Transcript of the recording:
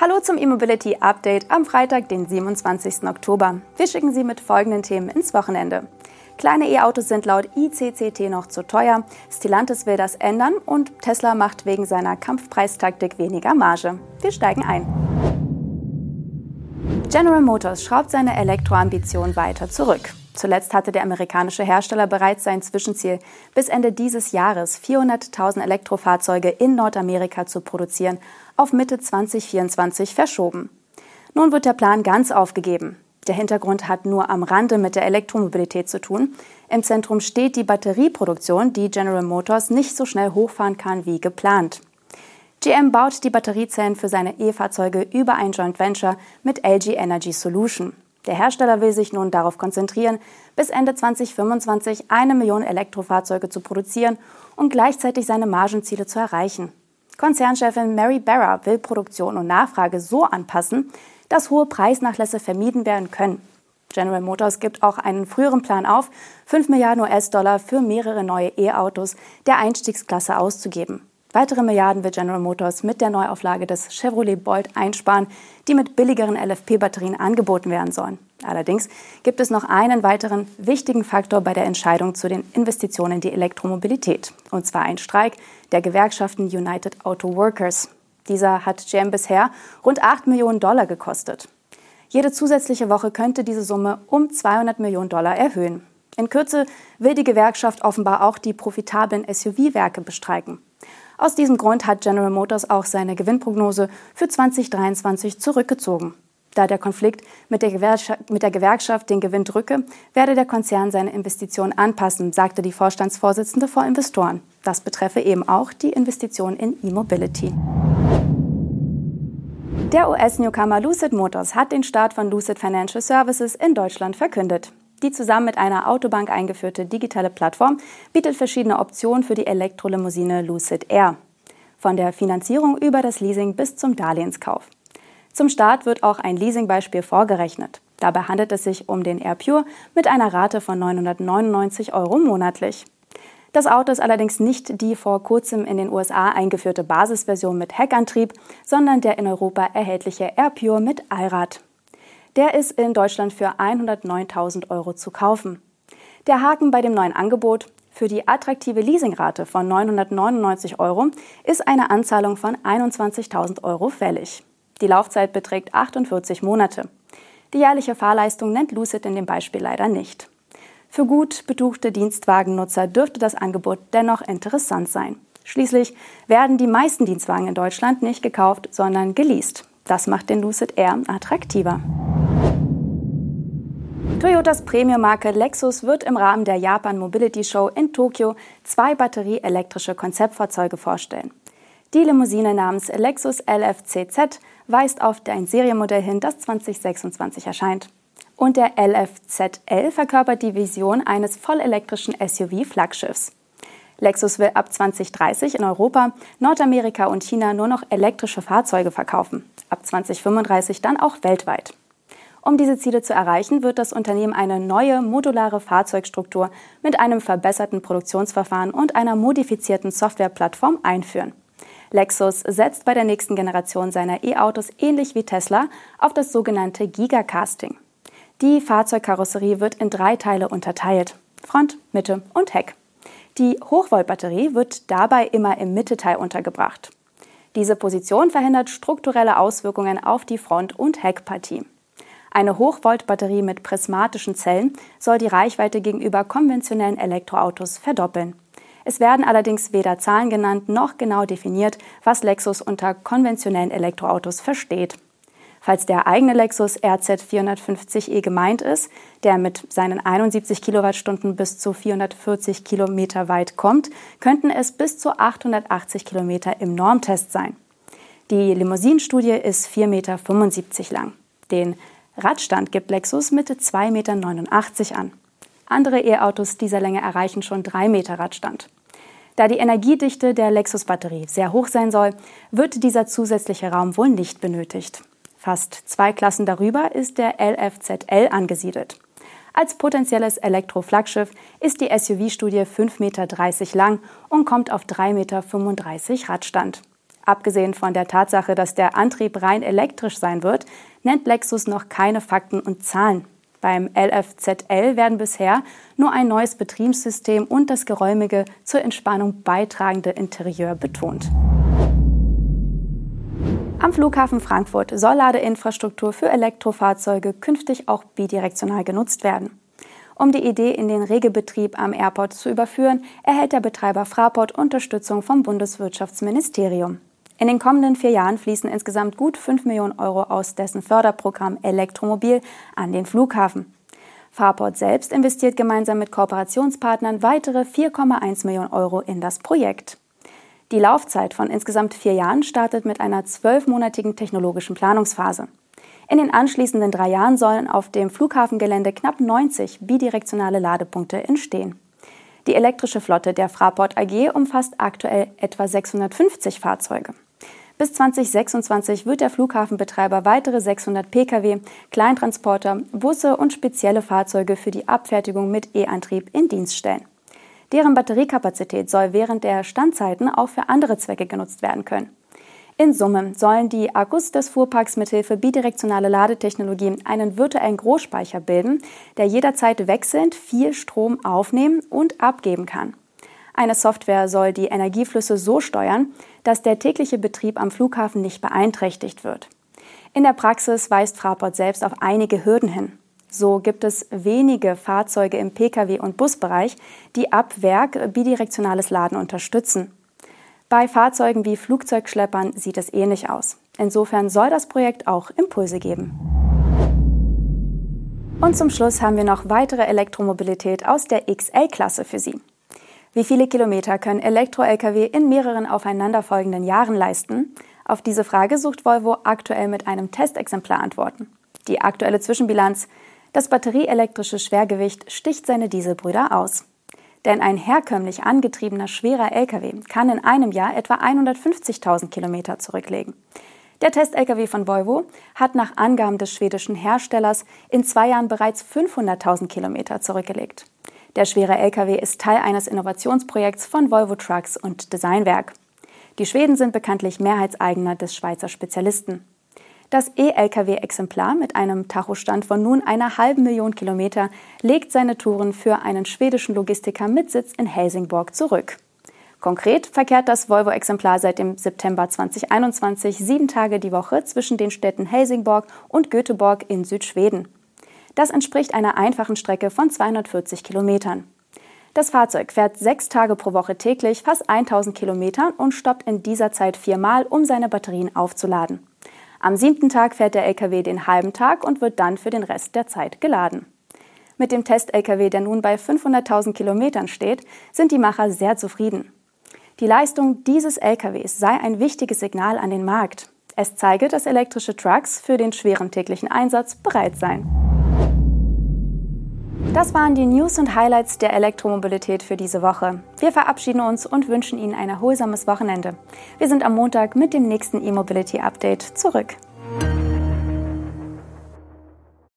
Hallo zum E-Mobility Update am Freitag, den 27. Oktober. Wir schicken Sie mit folgenden Themen ins Wochenende. Kleine E-Autos sind laut ICCT noch zu teuer, Stellantis will das ändern und Tesla macht wegen seiner Kampfpreistaktik weniger Marge. Wir steigen ein. General Motors schraubt seine Elektroambition weiter zurück. Zuletzt hatte der amerikanische Hersteller bereits sein Zwischenziel, bis Ende dieses Jahres 400.000 Elektrofahrzeuge in Nordamerika zu produzieren, auf Mitte 2024 verschoben. Nun wird der Plan ganz aufgegeben. Der Hintergrund hat nur am Rande mit der Elektromobilität zu tun. Im Zentrum steht die Batterieproduktion, die General Motors nicht so schnell hochfahren kann wie geplant. GM baut die Batteriezellen für seine E-Fahrzeuge über ein Joint Venture mit LG Energy Solution. Der Hersteller will sich nun darauf konzentrieren, bis Ende 2025 eine Million Elektrofahrzeuge zu produzieren und gleichzeitig seine Margenziele zu erreichen. Konzernchefin Mary Barra will Produktion und Nachfrage so anpassen, dass hohe Preisnachlässe vermieden werden können. General Motors gibt auch einen früheren Plan auf, 5 Milliarden US-Dollar für mehrere neue E-Autos der Einstiegsklasse auszugeben. Weitere Milliarden wird General Motors mit der Neuauflage des Chevrolet Bolt einsparen, die mit billigeren LFP-Batterien angeboten werden sollen. Allerdings gibt es noch einen weiteren wichtigen Faktor bei der Entscheidung zu den Investitionen in die Elektromobilität, und zwar ein Streik der Gewerkschaften United Auto Workers. Dieser hat GM bisher rund 8 Millionen Dollar gekostet. Jede zusätzliche Woche könnte diese Summe um 200 Millionen Dollar erhöhen. In Kürze will die Gewerkschaft offenbar auch die profitablen SUV-Werke bestreiken. Aus diesem Grund hat General Motors auch seine Gewinnprognose für 2023 zurückgezogen. Da der Konflikt mit der, mit der, Gewerkschaft den Gewinn drücke, werde der Konzern seine Investitionen anpassen, sagte die Vorstandsvorsitzende vor Investoren. Das betreffe eben auch die Investition in E-Mobility. Der US-Newcomer Lucid Motors hat den Start von Lucid Financial Services in Deutschland verkündet. Die zusammen mit einer Autobank eingeführte digitale Plattform bietet verschiedene Optionen für die Elektrolimousine Lucid Air. Von der Finanzierung über das Leasing bis zum Darlehenskauf. Zum Start wird auch ein Leasingbeispiel vorgerechnet. Dabei handelt es sich um den Air Pure mit einer Rate von 999 Euro monatlich. Das Auto ist allerdings nicht die vor kurzem in den USA eingeführte Basisversion mit Heckantrieb, sondern der in Europa erhältliche Air Pure mit Allrad. Der ist in Deutschland für 109.000 Euro zu kaufen. Der Haken bei dem neuen Angebot für die attraktive Leasingrate von 999 Euro ist eine Anzahlung von 21.000 Euro fällig. Die Laufzeit beträgt 48 Monate. Die jährliche Fahrleistung nennt Lucid in dem Beispiel leider nicht. Für gut betuchte Dienstwagennutzer dürfte das Angebot dennoch interessant sein. Schließlich werden die meisten Dienstwagen in Deutschland nicht gekauft, sondern geleast. Das macht den Lucid Air attraktiver. Toyotas Premium-Marke Lexus wird im Rahmen der Japan Mobility Show in Tokio zwei batterieelektrische Konzeptfahrzeuge vorstellen. Die Limousine namens Lexus LFCZ weist auf ein Serienmodell hin, das 2026 erscheint. Und der LFZL verkörpert die Vision eines vollelektrischen SUV-Flaggschiffs. Lexus will ab 2030 in Europa, Nordamerika und China nur noch elektrische Fahrzeuge verkaufen, ab 2035 dann auch weltweit. Um diese Ziele zu erreichen, wird das Unternehmen eine neue modulare Fahrzeugstruktur mit einem verbesserten Produktionsverfahren und einer modifizierten Softwareplattform einführen. Lexus setzt bei der nächsten Generation seiner E-Autos ähnlich wie Tesla auf das sogenannte Gigacasting. Die Fahrzeugkarosserie wird in drei Teile unterteilt: Front, Mitte und Heck. Die Hochvoltbatterie wird dabei immer im Mittelteil untergebracht. Diese Position verhindert strukturelle Auswirkungen auf die Front- und Heckpartie. Eine Hochvoltbatterie mit prismatischen Zellen soll die Reichweite gegenüber konventionellen Elektroautos verdoppeln. Es werden allerdings weder Zahlen genannt noch genau definiert, was Lexus unter konventionellen Elektroautos versteht. Falls der eigene Lexus RZ 450e gemeint ist, der mit seinen 71 Kilowattstunden bis zu 440 Kilometer weit kommt, könnten es bis zu 880 Kilometer im Normtest sein. Die Limousinenstudie ist 4,75 Meter lang. Den Radstand gibt Lexus mit 2,89 Meter an. Andere E-Autos dieser Länge erreichen schon 3 Meter Radstand. Da die Energiedichte der Lexus-Batterie sehr hoch sein soll, wird dieser zusätzliche Raum wohl nicht benötigt. Fast zwei Klassen darüber ist der LFZL angesiedelt. Als potenzielles Elektro-Flaggschiff ist die SUV-Studie 5,30 Meter lang und kommt auf 3,35 Meter Radstand. Abgesehen von der Tatsache, dass der Antrieb rein elektrisch sein wird, nennt Lexus noch keine Fakten und Zahlen. Beim LFZL werden bisher nur ein neues Betriebssystem und das geräumige, zur Entspannung beitragende Interieur betont. Am Flughafen Frankfurt soll Ladeinfrastruktur für Elektrofahrzeuge künftig auch bidirektional genutzt werden. Um die Idee in den Regelbetrieb am Airport zu überführen, erhält der Betreiber Fraport Unterstützung vom Bundeswirtschaftsministerium. In den kommenden vier Jahren fließen insgesamt gut 5 Millionen Euro aus dessen Förderprogramm Elektromobil an den Flughafen. Fraport selbst investiert gemeinsam mit Kooperationspartnern weitere 4,1 Millionen Euro in das Projekt. Die Laufzeit von insgesamt vier Jahren startet mit einer zwölfmonatigen technologischen Planungsphase. In den anschließenden drei Jahren sollen auf dem Flughafengelände knapp 90 bidirektionale Ladepunkte entstehen. Die elektrische Flotte der Fraport AG umfasst aktuell etwa 650 Fahrzeuge. Bis 2026 wird der Flughafenbetreiber weitere 600 Pkw, Kleintransporter, Busse und spezielle Fahrzeuge für die Abfertigung mit E-Antrieb in Dienst stellen. Deren Batteriekapazität soll während der Standzeiten auch für andere Zwecke genutzt werden können. In Summe sollen die Akkus des Fuhrparks mithilfe bidirektionale Ladetechnologie einen virtuellen Großspeicher bilden, der jederzeit wechselnd viel Strom aufnehmen und abgeben kann. Eine Software soll die Energieflüsse so steuern, dass der tägliche Betrieb am Flughafen nicht beeinträchtigt wird. In der Praxis weist Fraport selbst auf einige Hürden hin. So gibt es wenige Fahrzeuge im Pkw- und Busbereich, die ab Werk bidirektionales Laden unterstützen. Bei Fahrzeugen wie Flugzeugschleppern sieht es ähnlich aus. Insofern soll das Projekt auch Impulse geben. Und zum Schluss haben wir noch weitere Elektromobilität aus der XL-Klasse für Sie. Wie viele Kilometer können Elektro-Lkw in mehreren aufeinanderfolgenden Jahren leisten? Auf diese Frage sucht Volvo aktuell mit einem Testexemplar Antworten. Die aktuelle Zwischenbilanz. Das batterieelektrische Schwergewicht sticht seine Dieselbrüder aus. Denn ein herkömmlich angetriebener schwerer Lkw kann in einem Jahr etwa 150.000 Kilometer zurücklegen. Der Test-Lkw von Volvo hat nach Angaben des schwedischen Herstellers in zwei Jahren bereits 500.000 Kilometer zurückgelegt. Der schwere Lkw ist Teil eines Innovationsprojekts von Volvo Trucks und Designwerk. Die Schweden sind bekanntlich Mehrheitseigner des Schweizer Spezialisten. Das E-Lkw-Exemplar mit einem Tachostand von nun einer halben Million Kilometer legt seine Touren für einen schwedischen Logistiker mit Sitz in Helsingborg zurück. Konkret verkehrt das Volvo-Exemplar seit dem September 2021 sieben Tage die Woche zwischen den Städten Helsingborg und Göteborg in Südschweden. Das entspricht einer einfachen Strecke von 240 Kilometern. Das Fahrzeug fährt sechs Tage pro Woche täglich fast 1000 Kilometer und stoppt in dieser Zeit viermal, um seine Batterien aufzuladen. Am siebten Tag fährt der LKW den halben Tag und wird dann für den Rest der Zeit geladen. Mit dem Test-LKW, der nun bei 500.000 Kilometern steht, sind die Macher sehr zufrieden. Die Leistung dieses LKWs sei ein wichtiges Signal an den Markt. Es zeige, dass elektrische Trucks für den schweren täglichen Einsatz bereit seien. Das waren die News und Highlights der Elektromobilität für diese Woche. Wir verabschieden uns und wünschen Ihnen ein erholsames Wochenende. Wir sind am Montag mit dem nächsten E-Mobility Update zurück.